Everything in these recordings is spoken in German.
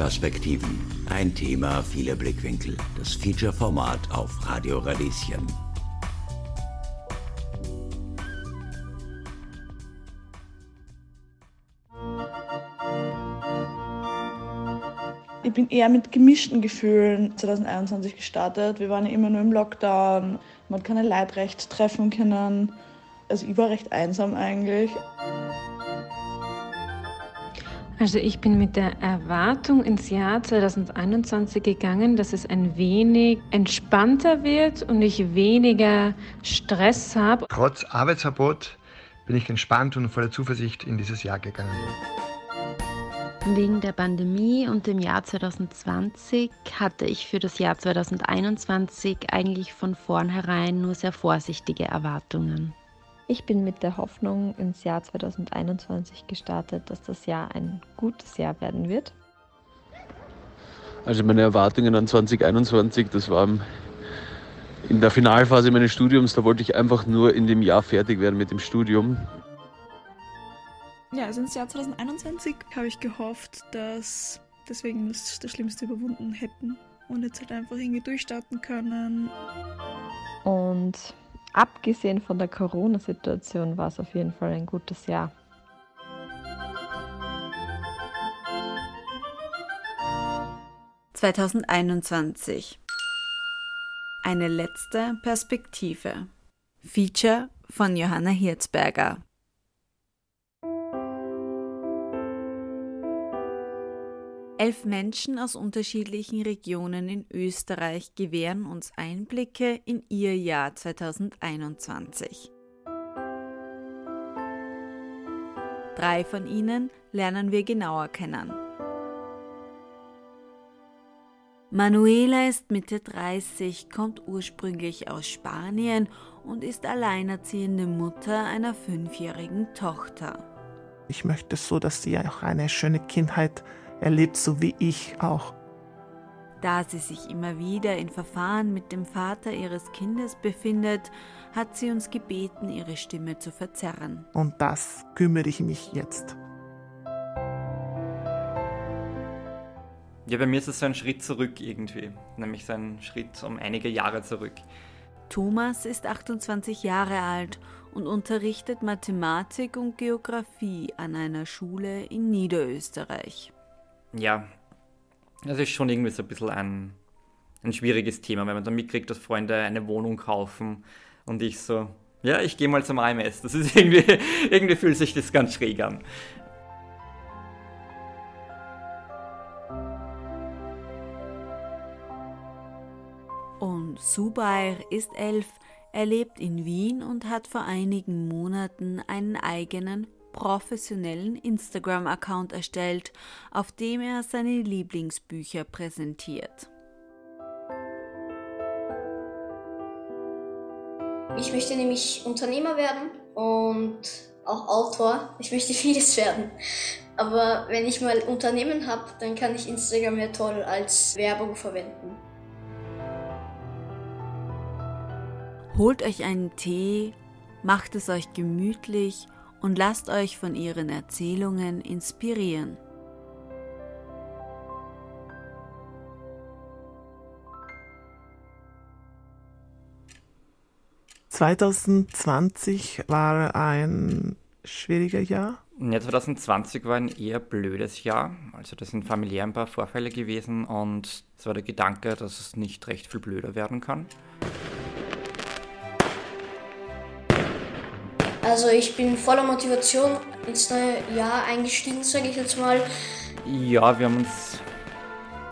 Perspektiven. Ein Thema, viele Blickwinkel. Das Feature-Format auf Radio Radieschen. Ich bin eher mit gemischten Gefühlen 2021 gestartet. Wir waren ja immer nur im Lockdown, man hat keine Leute recht treffen können. Also ich war recht einsam eigentlich. Also ich bin mit der Erwartung ins Jahr 2021 gegangen, dass es ein wenig entspannter wird und ich weniger Stress habe. Trotz Arbeitsverbot bin ich entspannt und voller Zuversicht in dieses Jahr gegangen. Wegen der Pandemie und dem Jahr 2020 hatte ich für das Jahr 2021 eigentlich von vornherein nur sehr vorsichtige Erwartungen. Ich bin mit der Hoffnung ins Jahr 2021 gestartet, dass das Jahr ein gutes Jahr werden wird. Also meine Erwartungen an 2021, das war in der Finalphase meines Studiums, da wollte ich einfach nur in dem Jahr fertig werden mit dem Studium. Ja, also ins Jahr 2021 habe ich gehofft, dass deswegen das, das Schlimmste überwunden hätten und jetzt halt einfach irgendwie durchstarten können. Und abgesehen von der Corona-Situation war es auf jeden Fall ein gutes Jahr. ...2021 Eine letzte Perspektive. Feature von Johanna Hirzberger Elf Menschen aus unterschiedlichen Regionen in Österreich gewähren uns Einblicke in ihr Jahr 2021. Drei von ihnen lernen wir genauer kennen. Manuela ist Mitte 30, kommt ursprünglich aus Spanien und ist alleinerziehende Mutter einer fünfjährigen Tochter. Ich möchte so, dass sie auch eine schöne Kindheit erlebt, so wie ich auch. Da sie sich immer wieder in Verfahren mit dem Vater ihres Kindes befindet, hat sie uns gebeten, ihre Stimme zu verzerren. Und das kümmere ich mich jetzt. Ja, bei mir ist es so ein Schritt zurück irgendwie, nämlich so ein Schritt um einige Jahre zurück. Thomas ist 28 Jahre alt und unterrichtet Mathematik und Geographie an einer Schule in Niederösterreich ja, das ist schon irgendwie so ein bisschen ein, ein schwieriges Thema, wenn man dann mitkriegt, dass Freunde eine Wohnung kaufen und ich so, ja, ich gehe mal zum AMS. Das ist irgendwie, irgendwie fühlt sich das ganz schräg an. Und Subair ist elf, er lebt in Wien und hat vor einigen Monaten einen eigenen professionellen Instagram-Account erstellt, auf dem er seine Lieblingsbücher präsentiert. Ich möchte nämlich Unternehmer werden und auch Autor. Ich möchte vieles werden. Aber wenn ich mal Unternehmen habe, dann kann ich Instagram ja toll als Werbung verwenden. Holt euch einen Tee, macht es euch gemütlich und lasst euch von ihren Erzählungen inspirieren. ...2020 war ein schwieriger Jahr. Ja, 2020 war ein eher blödes Jahr. Also das sind familiär ein paar Vorfälle gewesen und es war der Gedanke, dass es nicht recht viel blöder werden kann. Also ich bin voller Motivation ins neue Jahr eingestiegen, sage ich jetzt mal. Ja, wir haben uns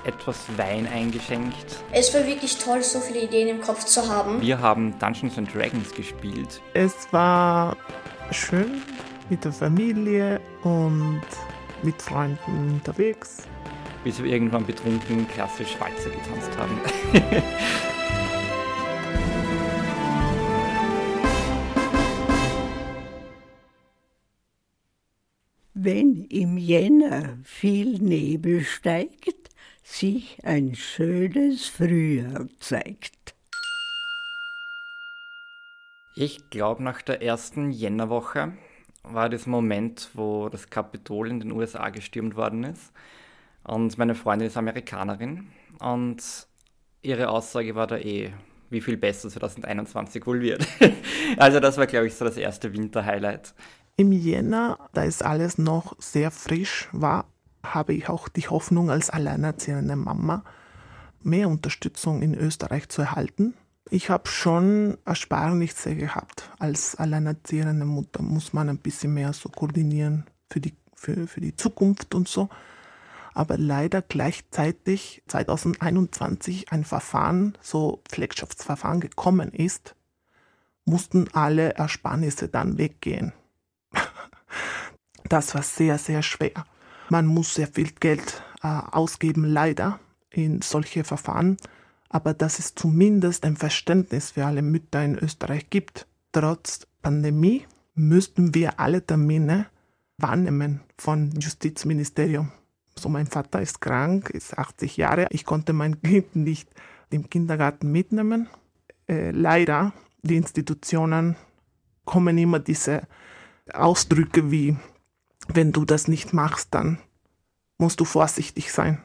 etwas Wein eingeschenkt. Es war wirklich toll, so viele Ideen im Kopf zu haben. Wir haben Dungeons and Dragons gespielt. Es war schön mit der Familie und mit Freunden unterwegs. Bis wir irgendwann betrunken klassisch Walzer getanzt haben. wenn im Jänner viel Nebel steigt, sich ein schönes Frühjahr zeigt. Ich glaube, nach der ersten Jännerwoche war das Moment, wo das Kapitol in den USA gestürmt worden ist. Und meine Freundin ist Amerikanerin und ihre Aussage war da eh, wie viel besser 2021 wohl wird. also das war, glaube ich, so das erste Winterhighlight. Im Jänner, da ist alles noch sehr frisch war, habe ich auch die Hoffnung als alleinerziehende Mama, mehr Unterstützung in Österreich zu erhalten. Ich habe schon Ersparnisse gehabt. Als alleinerziehende Mutter muss man ein bisschen mehr so koordinieren für die, für, für die Zukunft und so. Aber leider gleichzeitig 2021 ein Verfahren, so Pflegschaftsverfahren gekommen ist, mussten alle Ersparnisse dann weggehen. Das war sehr, sehr schwer. Man muss sehr viel Geld äh, ausgeben, leider, in solche Verfahren. Aber dass es zumindest ein Verständnis für alle Mütter in Österreich gibt. Trotz Pandemie müssten wir alle Termine wahrnehmen von Justizministerium. So, mein Vater ist krank, ist 80 Jahre. Ich konnte mein Kind nicht im Kindergarten mitnehmen. Äh, leider, die Institutionen kommen immer diese Ausdrücke wie wenn du das nicht machst, dann musst du vorsichtig sein.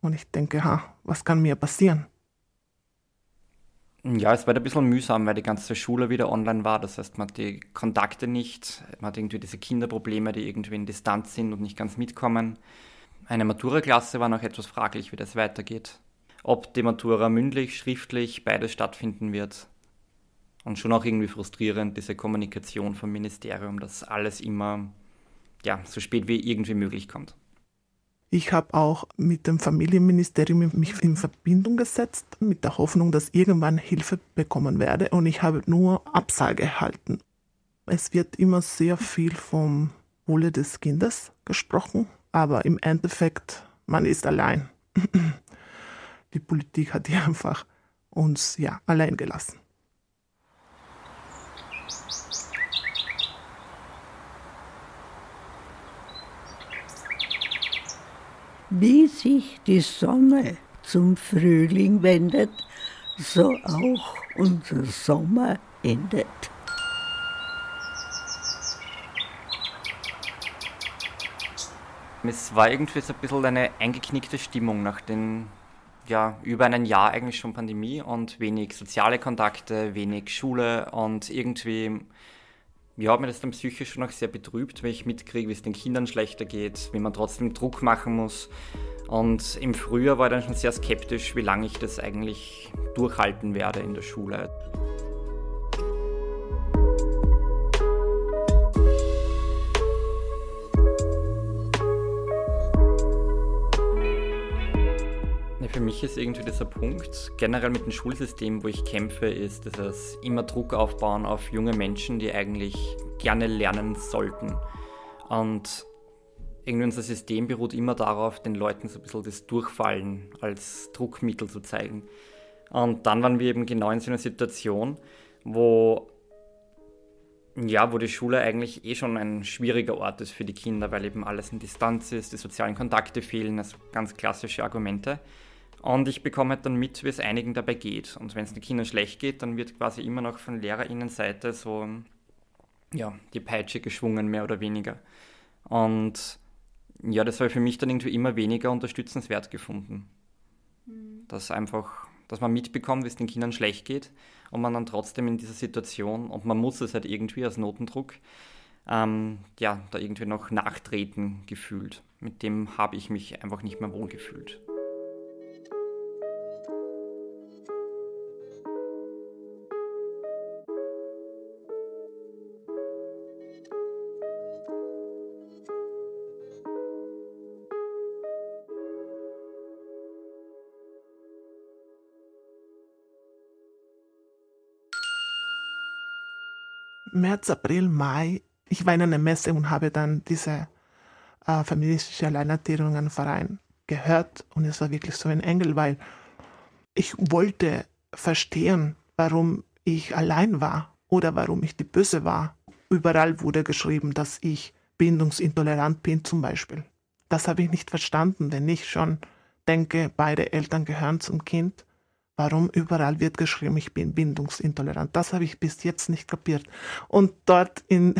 Und ich denke, ha, was kann mir passieren? Ja, es war ein bisschen mühsam, weil die ganze Schule wieder online war. Das heißt, man hat die Kontakte nicht, man hat irgendwie diese Kinderprobleme, die irgendwie in Distanz sind und nicht ganz mitkommen. Eine Matura-Klasse war noch etwas fraglich, wie das weitergeht. Ob die Matura mündlich, schriftlich, beides stattfinden wird. Und schon auch irgendwie frustrierend, diese Kommunikation vom Ministerium, dass alles immer ja, so spät wie irgendwie möglich kommt. Ich habe auch mit dem Familienministerium mich in Verbindung gesetzt, mit der Hoffnung, dass irgendwann Hilfe bekommen werde. Und ich habe nur Absage erhalten. Es wird immer sehr viel vom Wohle des Kindes gesprochen, aber im Endeffekt, man ist allein. Die Politik hat hier einfach uns ja allein gelassen. Wie sich die Sonne zum Frühling wendet, so auch unser Sommer endet. Es war irgendwie so ein bisschen eine eingeknickte Stimmung nach den, ja, über einem Jahr eigentlich schon Pandemie und wenig soziale Kontakte, wenig Schule und irgendwie ja, hat mir das dann psychisch schon auch sehr betrübt, wenn ich mitkriege, wie es den Kindern schlechter geht, wie man trotzdem Druck machen muss. Und im Frühjahr war ich dann schon sehr skeptisch, wie lange ich das eigentlich durchhalten werde in der Schule. Ist irgendwie dieser Punkt, generell mit dem Schulsystem, wo ich kämpfe, ist dieses immer Druck aufbauen auf junge Menschen, die eigentlich gerne lernen sollten. Und irgendwie unser System beruht immer darauf, den Leuten so ein bisschen das Durchfallen als Druckmittel zu zeigen. Und dann waren wir eben genau in so einer Situation, wo ja, wo die Schule eigentlich eh schon ein schwieriger Ort ist für die Kinder, weil eben alles in Distanz ist, die sozialen Kontakte fehlen, also ganz klassische Argumente. Und ich bekomme halt dann mit, wie es einigen dabei geht. Und wenn es den Kindern schlecht geht, dann wird quasi immer noch von LehrerInnenseite so ja, die Peitsche geschwungen, mehr oder weniger. Und ja, das habe ich für mich dann irgendwie immer weniger unterstützenswert gefunden. Mhm. Dass einfach, dass man mitbekommt, wie es den Kindern schlecht geht und man dann trotzdem in dieser Situation, und man muss es halt irgendwie als Notendruck, ähm, ja, da irgendwie noch nachtreten gefühlt. Mit dem habe ich mich einfach nicht mehr wohl gefühlt. März, April, Mai, ich war in einer Messe und habe dann diese äh, feministische Alleinerziehungenverein gehört und es war wirklich so ein Engel, weil ich wollte verstehen, warum ich allein war oder warum ich die Böse war. Überall wurde geschrieben, dass ich bindungsintolerant bin zum Beispiel. Das habe ich nicht verstanden, wenn ich schon denke, beide Eltern gehören zum Kind Warum überall wird geschrieben, ich bin bindungsintolerant? Das habe ich bis jetzt nicht kapiert. Und dort in,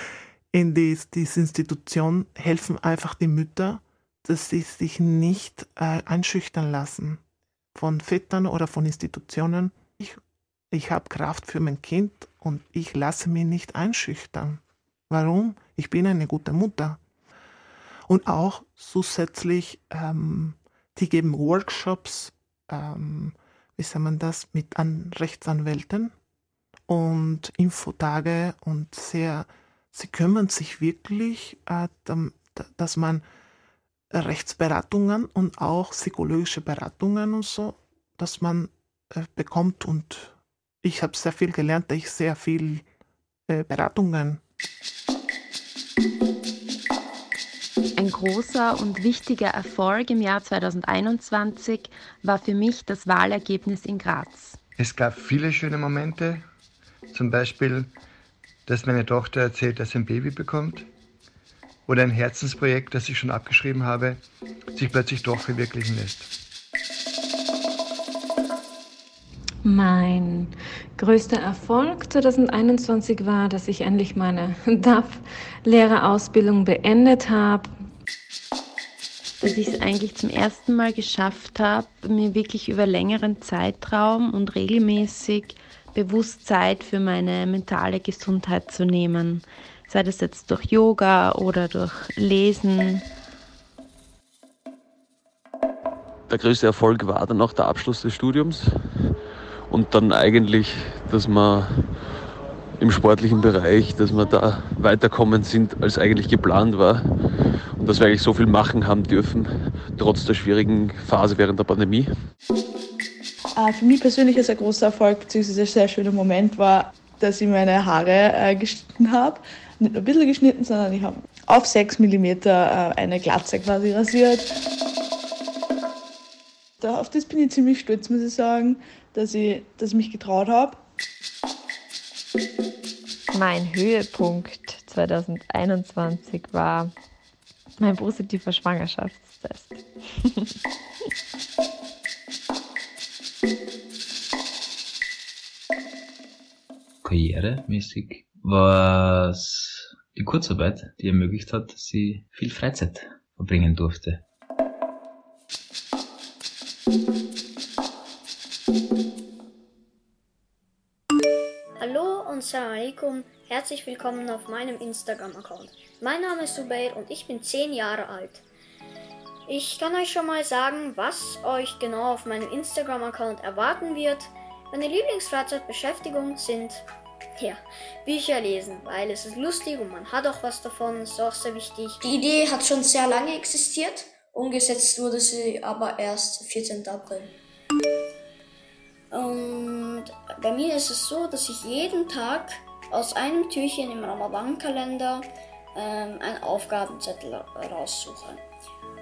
in dies, diese Institution helfen einfach die Mütter, dass sie sich nicht äh, einschüchtern lassen von Vätern oder von Institutionen. Ich, ich habe Kraft für mein Kind und ich lasse mich nicht einschüchtern. Warum? Ich bin eine gute Mutter. Und auch zusätzlich, ähm, die geben Workshops, ähm, wie sagt man das, mit an Rechtsanwälten und Infotage und sehr, sie kümmern sich wirklich, äh, dass man Rechtsberatungen und auch psychologische Beratungen und so, dass man äh, bekommt. Und ich habe sehr viel gelernt, ich sehr viel äh, Beratungen großer und wichtiger Erfolg im Jahr 2021 war für mich das Wahlergebnis in Graz. Es gab viele schöne Momente, zum Beispiel, dass meine Tochter erzählt, dass sie ein Baby bekommt oder ein Herzensprojekt, das ich schon abgeschrieben habe, sich plötzlich doch verwirklichen lässt. Mein größter Erfolg 2021 war, dass ich endlich meine DAF-Lehrerausbildung beendet habe. Dass ich es eigentlich zum ersten Mal geschafft habe, mir wirklich über längeren Zeitraum und regelmäßig bewusst Zeit für meine mentale Gesundheit zu nehmen. Sei das jetzt durch Yoga oder durch Lesen. Der größte Erfolg war dann auch der Abschluss des Studiums und dann eigentlich, dass wir im sportlichen Bereich, dass wir da weiterkommen sind, als eigentlich geplant war dass wir eigentlich so viel machen haben dürfen, trotz der schwierigen Phase während der Pandemie. Äh, für mich persönlich ist ein großer Erfolg bzw. ein sehr schöner Moment war, dass ich meine Haare äh, geschnitten habe. Nicht nur ein bisschen geschnitten, sondern ich habe auf 6 mm äh, eine Glatze quasi rasiert. Da, auf das bin ich ziemlich stolz, muss ich sagen, dass ich, dass ich mich getraut habe. Mein Höhepunkt 2021 war mein positiver Schwangerschaftstest. karrieremäßig war es die Kurzarbeit, die ermöglicht hat, dass sie viel Freizeit verbringen durfte. Hallo und Salam alaikum, herzlich willkommen auf meinem Instagram-Account. Mein Name ist Subair und ich bin 10 Jahre alt. Ich kann euch schon mal sagen, was euch genau auf meinem Instagram-Account erwarten wird. Meine Lieblingsfreizeitbeschäftigung sind ja, Bücher lesen, weil es ist lustig und man hat auch was davon, ist auch sehr wichtig. Die Idee hat schon sehr lange existiert, umgesetzt wurde sie aber erst 14. April. Und bei mir ist es so, dass ich jeden Tag aus einem Türchen im Ramadan-Kalender ähm, einen Aufgabenzettel raussuche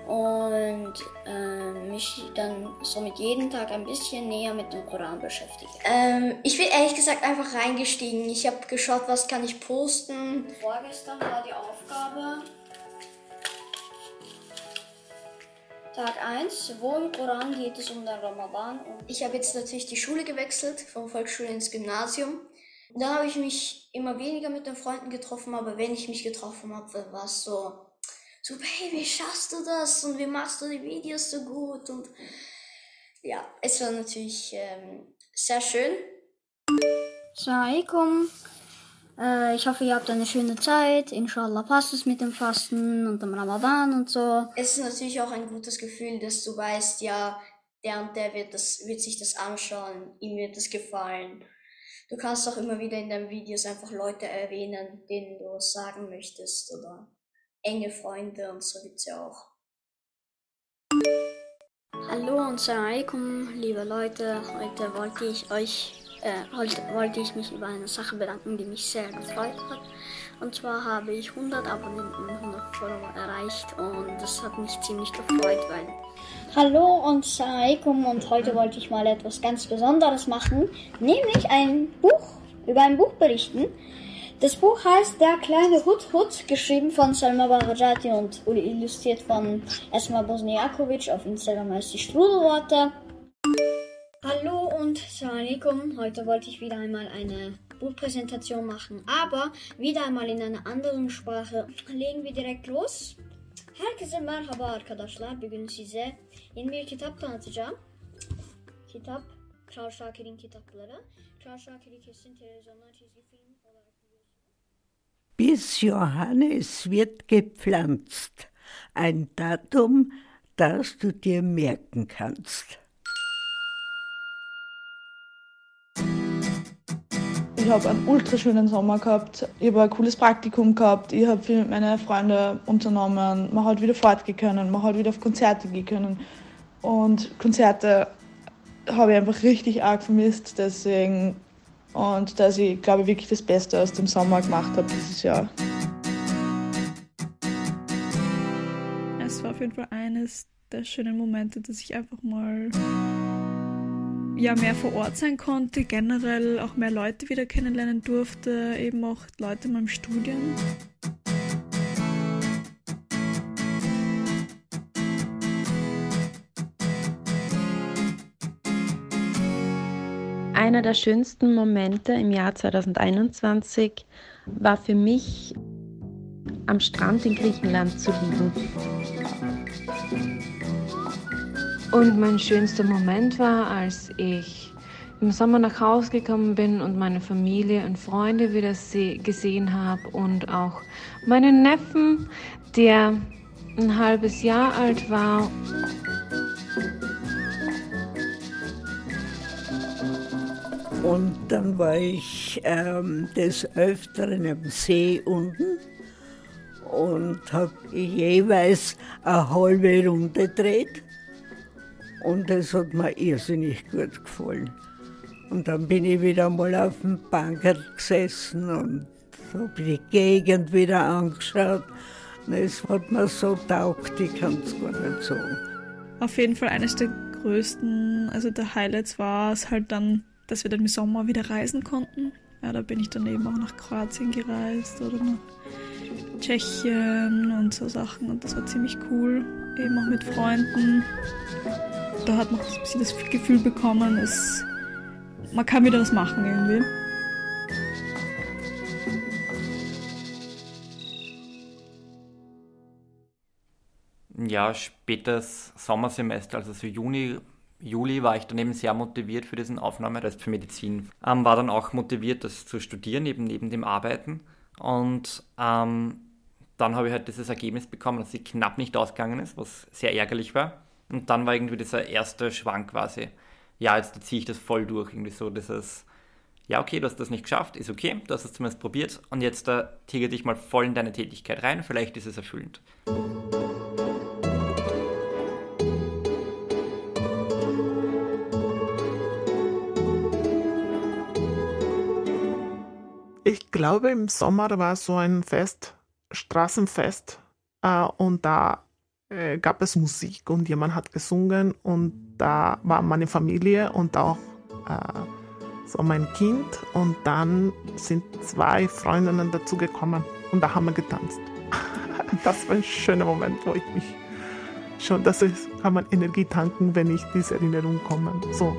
und äh, mich dann somit jeden Tag ein bisschen näher mit dem Koran beschäftige. Ähm, ich bin ehrlich gesagt einfach reingestiegen. Ich habe geschaut, was kann ich posten. Vorgestern war die Aufgabe Tag 1, wo im Koran geht es um den Ramadan? Ich habe jetzt natürlich die Schule gewechselt, von Volksschule ins Gymnasium. Da habe ich mich immer weniger mit den Freunden getroffen, aber wenn ich mich getroffen habe, war es so so, hey, wie schaffst du das und wie machst du die Videos so gut? Und ja, es war natürlich ähm, sehr schön. Assalamualaikum. Äh, ich hoffe, ihr habt eine schöne Zeit. Inshallah passt es mit dem Fasten und dem Ramadan und so. Es ist natürlich auch ein gutes Gefühl, dass du weißt, ja, der und der wird, das, wird sich das anschauen, ihm wird es gefallen. Du kannst auch immer wieder in deinen Videos einfach Leute erwähnen, denen du sagen möchtest oder enge Freunde und so gibt es ja auch. Hallo und Salam alaikum, liebe Leute. Heute wollte ich euch, äh, heute wollte ich mich über eine Sache bedanken, die mich sehr gefreut hat. Und zwar habe ich 100 Abonnenten, 100 Follower erreicht und das hat mich ziemlich gefreut, weil. Hallo und Salam alaikum und heute wollte ich mal etwas ganz Besonderes machen, nämlich ein Buch, über ein Buch berichten. Das Buch heißt Der kleine Hut Hut, geschrieben von Salma Barajati und illustriert von Esma Bosniakovic. Auf Instagram heißt die Strudelworte. Hallo und Assalamualaikum. Heute wollte ich wieder einmal eine Buchpräsentation machen, aber wieder einmal in einer anderen Sprache. Legen wir direkt los. Herkese merhaba arkadaşlar. Bugün size yeni bir kitap tanıtacağım. Kitap Charles Şakir'in kitapları. Charles Şakir'i kesin televizyondan çizgi film olarak Bis Johannes wird gepflanzt. Ein Datum, das du dir merken kannst. Ich habe einen ultra schönen Sommer gehabt. Ich habe ein cooles Praktikum gehabt. Ich habe viel mit meinen Freunden unternommen. Man hat wieder fortgehen können. Man hat wieder auf Konzerte gehen können. Und Konzerte habe ich einfach richtig arg vermisst. Deswegen und dass ich, glaube ich, wirklich das Beste aus dem Sommer gemacht habe dieses Jahr. Es war auf jeden Fall eines der schönen Momente, dass ich einfach mal ja, mehr vor Ort sein konnte, generell auch mehr Leute wieder kennenlernen durfte, eben auch Leute in meinem Studium. Einer der schönsten Momente im Jahr 2021 war für mich, am Strand in Griechenland zu liegen. Und mein schönster Moment war, als ich im Sommer nach Hause gekommen bin und meine Familie und Freunde wieder gesehen habe und auch meinen Neffen, der ein halbes Jahr alt war. Und dann war ich ähm, des Öfteren am See unten und habe jeweils eine halbe Runde gedreht. Und das hat mir irrsinnig gut gefallen. Und dann bin ich wieder mal auf dem Banker gesessen und habe die Gegend wieder angeschaut. Es hat mir so taugt, ich kann es gar nicht sagen. Auf jeden Fall eines der größten, also der Highlights war es halt dann, dass wir dann im Sommer wieder reisen konnten. Ja, da bin ich dann eben auch nach Kroatien gereist oder nach Tschechien und so Sachen und das war ziemlich cool, eben auch mit Freunden da hat man ein bisschen das Gefühl bekommen, es, man kann wieder was machen irgendwie. Ja, spätes Sommersemester, also so Juni, Juli war ich dann eben sehr motiviert für diesen Aufnahmerest für Medizin. Ähm, war dann auch motiviert, das zu studieren, eben neben dem Arbeiten. Und ähm, dann habe ich halt dieses Ergebnis bekommen, dass sie knapp nicht ausgegangen ist, was sehr ärgerlich war. Und dann war irgendwie dieser erste Schwank quasi, ja, jetzt ziehe ich das voll durch. Irgendwie so dieses, ja, okay, du hast das nicht geschafft, ist okay, du hast es zumindest probiert und jetzt da tigere dich mal voll in deine Tätigkeit rein, vielleicht ist es erfüllend. Ich glaube, im Sommer war so ein Fest, Straßenfest, äh, und da äh, gab es Musik und jemand hat gesungen und da war meine Familie und auch äh, so mein Kind und dann sind zwei Freundinnen dazugekommen und da haben wir getanzt. das war ein schöner Moment, wo ich mich schon, das ist, kann man Energie tanken, wenn ich diese Erinnerung komme. So.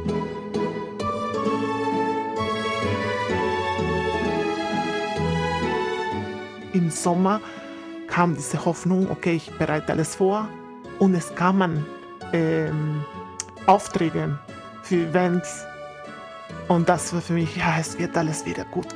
Im Sommer kam diese Hoffnung, okay, ich bereite alles vor. Und es kamen ähm, Aufträge für Events. Und das war für mich, ja, es wird alles wieder gut.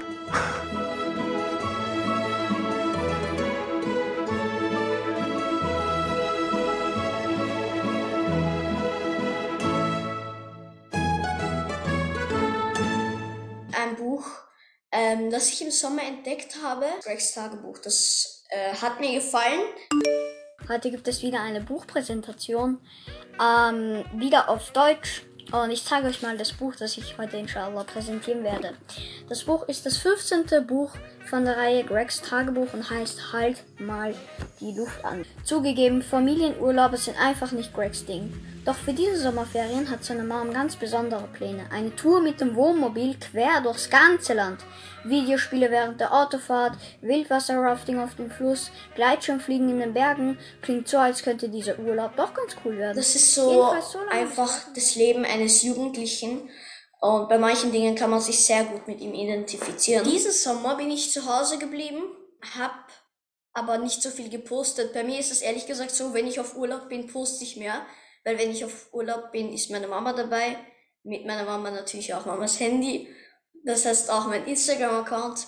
Ein Buch, ähm, das ich im Sommer entdeckt habe, Gregs Tagebuch, das äh, hat mir gefallen. Heute gibt es wieder eine Buchpräsentation, ähm, wieder auf Deutsch. Und ich zeige euch mal das Buch, das ich heute inshallah präsentieren werde. Das Buch ist das 15. Buch von der Reihe Gregs Tagebuch und heißt Halt mal die Luft an. Zugegeben, Familienurlaube sind einfach nicht Gregs Ding. Doch für diese Sommerferien hat seine Mom ganz besondere Pläne. Eine Tour mit dem Wohnmobil quer durchs ganze Land. Videospiele während der Autofahrt, Wildwasserrafting auf dem Fluss, Gleitschirmfliegen in den Bergen. Klingt so, als könnte dieser Urlaub doch ganz cool werden. Das ist so, so einfach das Leben eines Jugendlichen. Und bei manchen Dingen kann man sich sehr gut mit ihm identifizieren. Diesen Sommer bin ich zu Hause geblieben, hab aber nicht so viel gepostet. Bei mir ist es ehrlich gesagt so, wenn ich auf Urlaub bin, poste ich mehr, weil wenn ich auf Urlaub bin, ist meine Mama dabei, mit meiner Mama natürlich auch Mamas Handy, das heißt auch mein Instagram-Account.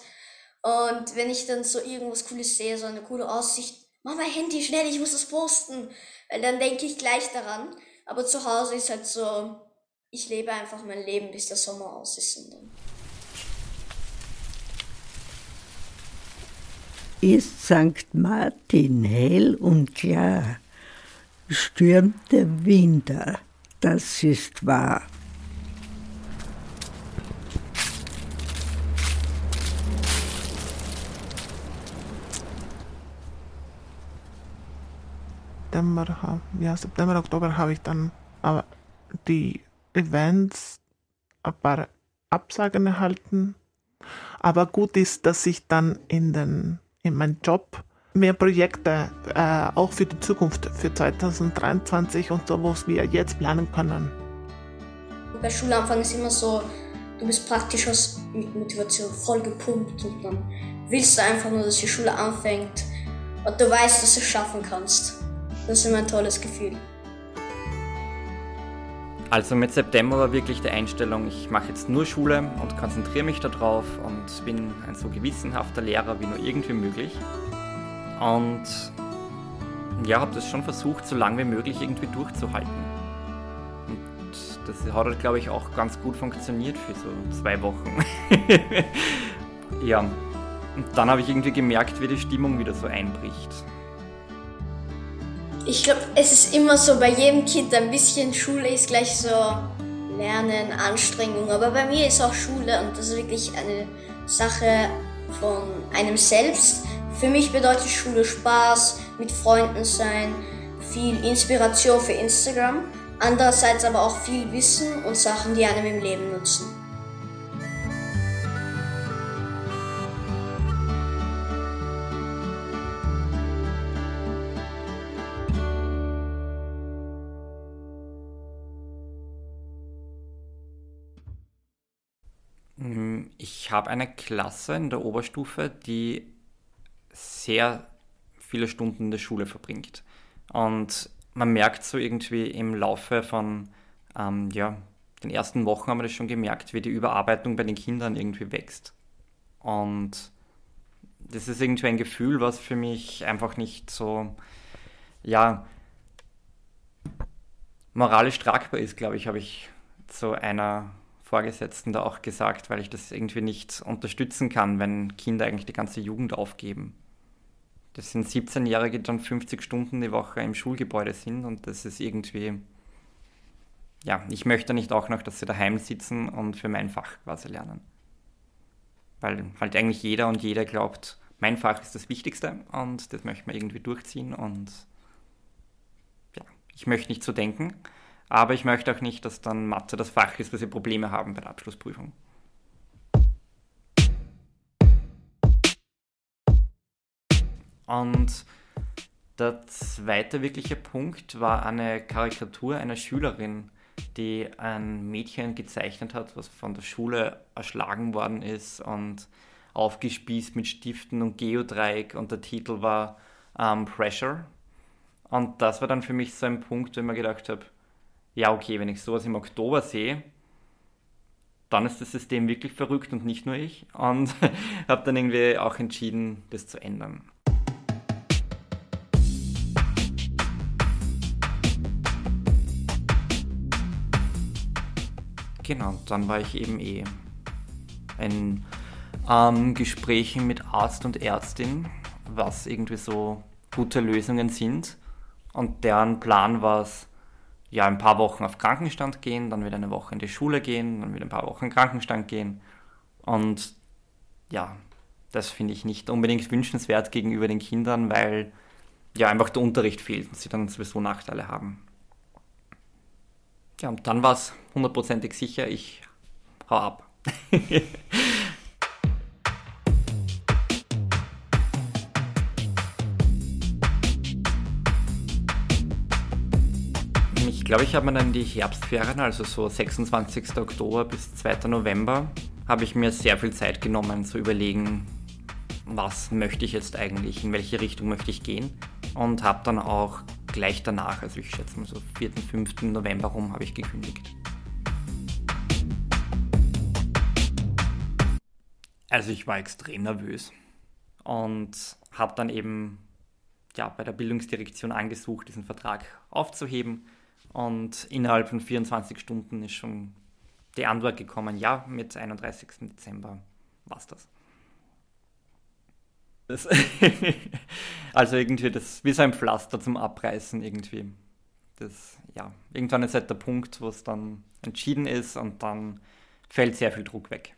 Und wenn ich dann so irgendwas Cooles sehe, so eine coole Aussicht, mein Handy schnell, ich muss das posten, weil dann denke ich gleich daran. Aber zu Hause ist halt so, ich lebe einfach mein Leben, bis der Sommer aus ist. Und dann ist St. Martin hell und klar, stürmt der Winter, das ist wahr. September, ja, September, Oktober habe ich dann aber die Events ein paar Absagen erhalten. Aber gut ist, dass ich dann in den in meinem Job mehr Projekte äh, auch für die Zukunft, für 2023 und so, was wir jetzt planen können. Bei Schulanfang ist immer so, du bist praktisch aus mit Motivation voll gepumpt und dann willst du einfach nur, dass die Schule anfängt und du weißt, dass du es schaffen kannst. Das ist immer ein tolles Gefühl. Also mit September war wirklich die Einstellung, ich mache jetzt nur Schule und konzentriere mich darauf und bin ein so gewissenhafter Lehrer wie nur irgendwie möglich. Und ja, habe das schon versucht, so lange wie möglich irgendwie durchzuhalten. Und das hat, glaube ich, auch ganz gut funktioniert für so zwei Wochen. ja, und dann habe ich irgendwie gemerkt, wie die Stimmung wieder so einbricht. Ich glaube, es ist immer so bei jedem Kind ein bisschen Schule ist gleich so Lernen, Anstrengung. Aber bei mir ist auch Schule und das ist wirklich eine Sache von einem selbst. Für mich bedeutet Schule Spaß, mit Freunden sein, viel Inspiration für Instagram. Andererseits aber auch viel Wissen und Sachen, die einem im Leben nutzen. Ich habe eine Klasse in der Oberstufe, die sehr viele Stunden in der Schule verbringt. Und man merkt so irgendwie im Laufe von ähm, ja, den ersten Wochen haben wir das schon gemerkt, wie die Überarbeitung bei den Kindern irgendwie wächst. Und das ist irgendwie ein Gefühl, was für mich einfach nicht so, ja, moralisch tragbar ist, glaube ich, habe ich zu einer Vorgesetzten da auch gesagt, weil ich das irgendwie nicht unterstützen kann, wenn Kinder eigentlich die ganze Jugend aufgeben. Das sind 17-Jährige, die dann 50 Stunden die Woche im Schulgebäude sind und das ist irgendwie, ja, ich möchte nicht auch noch, dass sie daheim sitzen und für mein Fach quasi lernen. Weil halt eigentlich jeder und jeder glaubt, mein Fach ist das Wichtigste und das möchte man irgendwie durchziehen und ja, ich möchte nicht so denken. Aber ich möchte auch nicht, dass dann Mathe das Fach ist, wo sie Probleme haben bei der Abschlussprüfung. Und der zweite wirkliche Punkt war eine Karikatur einer Schülerin, die ein Mädchen gezeichnet hat, was von der Schule erschlagen worden ist und aufgespießt mit Stiften und Geodreieck und der Titel war um, Pressure. Und das war dann für mich so ein Punkt, wo ich mir gedacht habe, ja, okay, wenn ich sowas im Oktober sehe, dann ist das System wirklich verrückt und nicht nur ich. Und habe dann irgendwie auch entschieden, das zu ändern. Genau, dann war ich eben eh in ähm, Gesprächen mit Arzt und Ärztin, was irgendwie so gute Lösungen sind. Und deren Plan war es, ja, ein paar Wochen auf Krankenstand gehen, dann wieder eine Woche in die Schule gehen, dann wieder ein paar Wochen Krankenstand gehen. Und ja, das finde ich nicht unbedingt wünschenswert gegenüber den Kindern, weil ja einfach der Unterricht fehlt und sie dann sowieso Nachteile haben. Ja, und dann war es hundertprozentig sicher, ich hau ab. Ich glaube, ich habe mir dann die Herbstferien, also so 26. Oktober bis 2. November, habe ich mir sehr viel Zeit genommen zu überlegen, was möchte ich jetzt eigentlich, in welche Richtung möchte ich gehen. Und habe dann auch gleich danach, also ich schätze mal so 4., 5. November rum, habe ich gekündigt. Also ich war extrem nervös und habe dann eben ja, bei der Bildungsdirektion angesucht, diesen Vertrag aufzuheben. Und innerhalb von 24 Stunden ist schon die Antwort gekommen, ja, mit 31. Dezember war es das. das also irgendwie das wie so ein Pflaster zum Abreißen irgendwie. Das, ja, irgendwann ist halt der Punkt, wo es dann entschieden ist und dann fällt sehr viel Druck weg.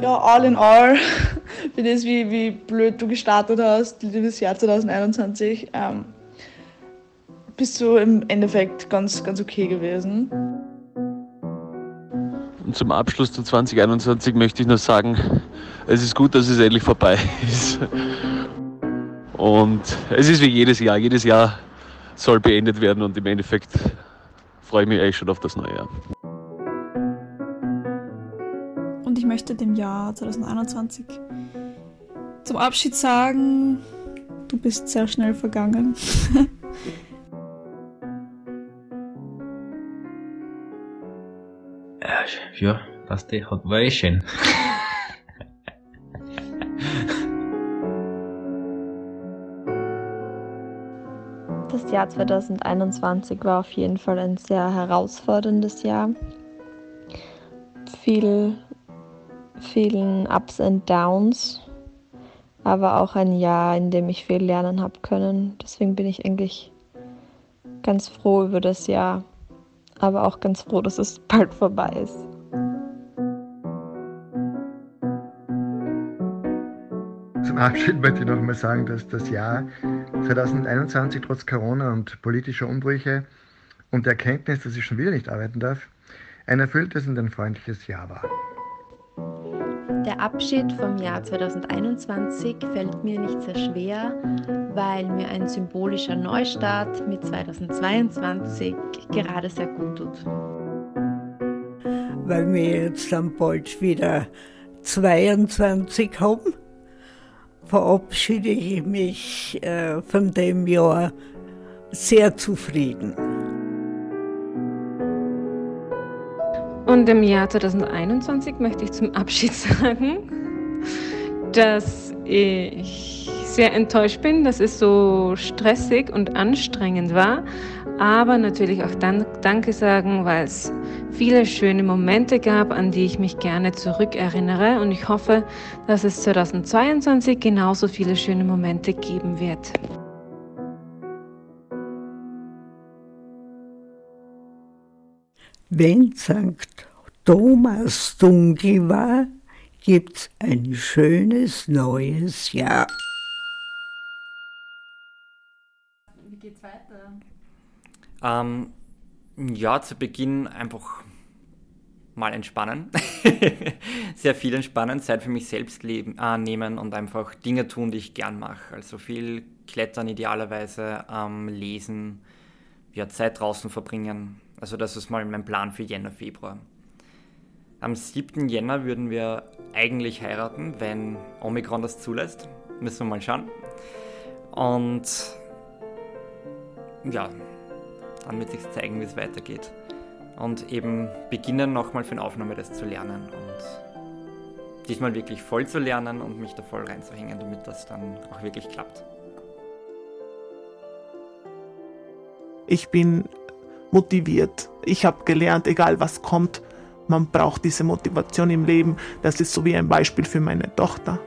Ja. all in all, für das, wie, wie blöd du gestartet hast, dieses Jahr 2021, ähm, bist du im Endeffekt ganz, ganz okay gewesen. Und zum Abschluss zu 2021 möchte ich nur sagen, es ist gut, dass es endlich vorbei ist. Und es ist wie jedes Jahr. Jedes Jahr soll beendet werden und im Endeffekt freue ich mich eigentlich schon auf das neue Jahr ich möchte dem Jahr 2021 zum Abschied sagen, du bist sehr schnell vergangen. ja, passt eh, war eh schön. Das Jahr 2021 war auf jeden Fall ein sehr herausforderndes Jahr. Viel vielen Ups und Downs, aber auch ein Jahr, in dem ich viel lernen habe können. Deswegen bin ich eigentlich ganz froh über das Jahr, aber auch ganz froh, dass es bald vorbei ist. Zum Abschied möchte ich noch einmal sagen, dass das Jahr 2021 trotz Corona und politischer Umbrüche und der Erkenntnis, dass ich schon wieder nicht arbeiten darf, ein erfülltes und ein freundliches Jahr war. Der Abschied vom Jahr 2021 fällt mir nicht sehr schwer, weil mir ein symbolischer Neustart mit 2022 gerade sehr gut tut. Weil wir jetzt dann bald wieder 22 haben, verabschiede ich mich äh, von dem Jahr sehr zufrieden. Und im Jahr 2021 möchte ich zum Abschied sagen, dass ich sehr enttäuscht bin, dass es so stressig und anstrengend war, aber natürlich auch dann Danke sagen, weil es viele schöne Momente gab, an die ich mich gerne zurückerinnere und ich hoffe, dass es 2022 genauso viele schöne Momente geben wird. Wenn St. Thomas dunkel war, gibt's ein schönes neues Jahr. Wie geht's weiter? Ähm, ja, zu Beginn einfach mal entspannen. Sehr viel entspannen, Zeit für mich selbst leben, äh, nehmen und einfach Dinge tun, die ich gern mache. Also viel klettern idealerweise, ähm, lesen, ja, Zeit draußen verbringen, also das ist mal mein Plan für Jänner, Februar. Am 7. Jänner würden wir eigentlich heiraten, wenn Omikron das zulässt. Müssen wir mal schauen. Und ja, dann wird sich zeigen, wie es weitergeht. Und eben beginnen nochmal für eine Aufnahme das zu lernen und diesmal wirklich voll zu lernen und mich da voll reinzuhängen, damit das dann auch wirklich klappt. Ich bin motiviert. Ich habe gelernt, egal was kommt, man braucht diese Motivation im Leben. Das ist so wie ein Beispiel für meine Tochter.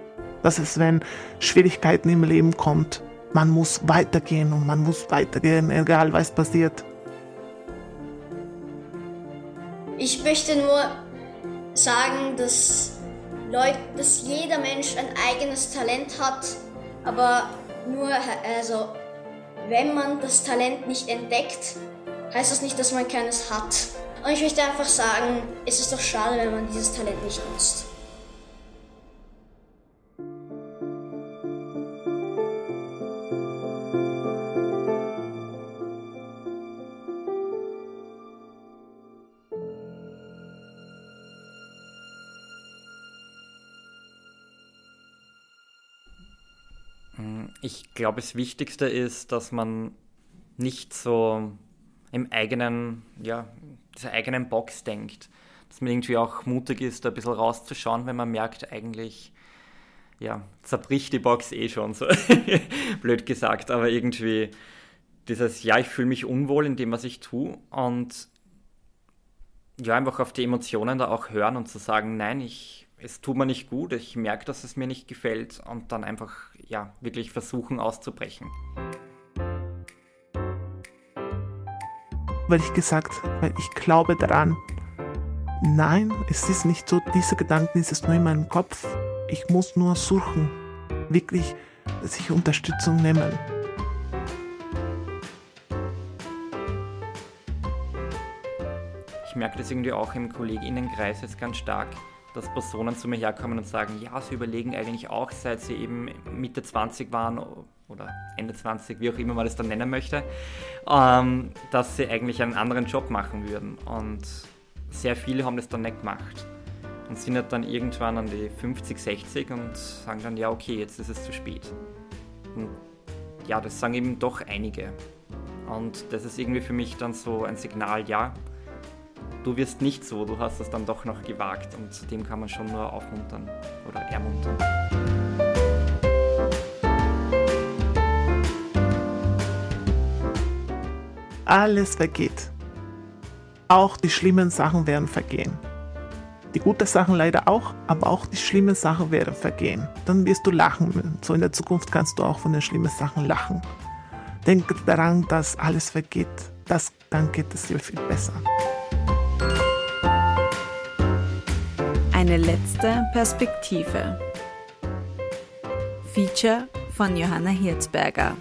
Dass es, wenn Schwierigkeiten im Leben kommt, man muss weitergehen und man muss weitergehen, egal was passiert. Ich möchte nur sagen, dass, Leute, dass jeder Mensch ein eigenes Talent hat, aber nur, also, wenn man das Talent nicht entdeckt, heißt das nicht, dass man keines hat. Und ich möchte einfach sagen, es ist doch schade, wenn man dieses Talent nicht nutzt. Ich glaube, das Wichtigste ist, dass man nicht so im eigenen, ja, dieser eigenen Box denkt. Dass man irgendwie auch mutig ist, da ein bisschen rauszuschauen, wenn man merkt, eigentlich, ja, zerbricht die Box eh schon, so blöd gesagt, aber irgendwie dieses, ja, ich fühle mich unwohl in dem, was ich tue und ja, einfach auf die Emotionen da auch hören und zu sagen, nein, ich, es tut mir nicht gut, ich merke, dass es mir nicht gefällt und dann einfach, ja, wirklich versuchen auszubrechen. Weil ich gesagt, weil ich glaube daran, nein, es ist nicht so, diese Gedanken ist es nur in meinem Kopf. Ich muss nur suchen, wirklich sich Unterstützung nehmen. Ich merke das irgendwie auch im Kolleginnenkreis jetzt ganz stark, dass Personen zu mir herkommen und sagen, ja, sie überlegen eigentlich auch, seit sie eben Mitte 20 waren oder Ende 20, wie auch immer man das dann nennen möchte, ähm, dass sie eigentlich einen anderen Job machen würden. Und sehr viele haben das dann nicht gemacht und sind halt dann irgendwann an die 50, 60 und sagen dann, ja, okay, jetzt ist es zu spät. Und ja, das sagen eben doch einige. Und das ist irgendwie für mich dann so ein Signal, ja, du wirst nicht so, du hast es dann doch noch gewagt und dem kann man schon nur aufmuntern oder ermuntern. Alles vergeht. Auch die schlimmen Sachen werden vergehen. Die guten Sachen leider auch, aber auch die schlimmen Sachen werden vergehen. Dann wirst du lachen. So in der Zukunft kannst du auch von den schlimmen Sachen lachen. Denk daran, dass alles vergeht. Das, dann geht es dir viel besser. Eine letzte Perspektive. Feature von Johanna Hirzberger.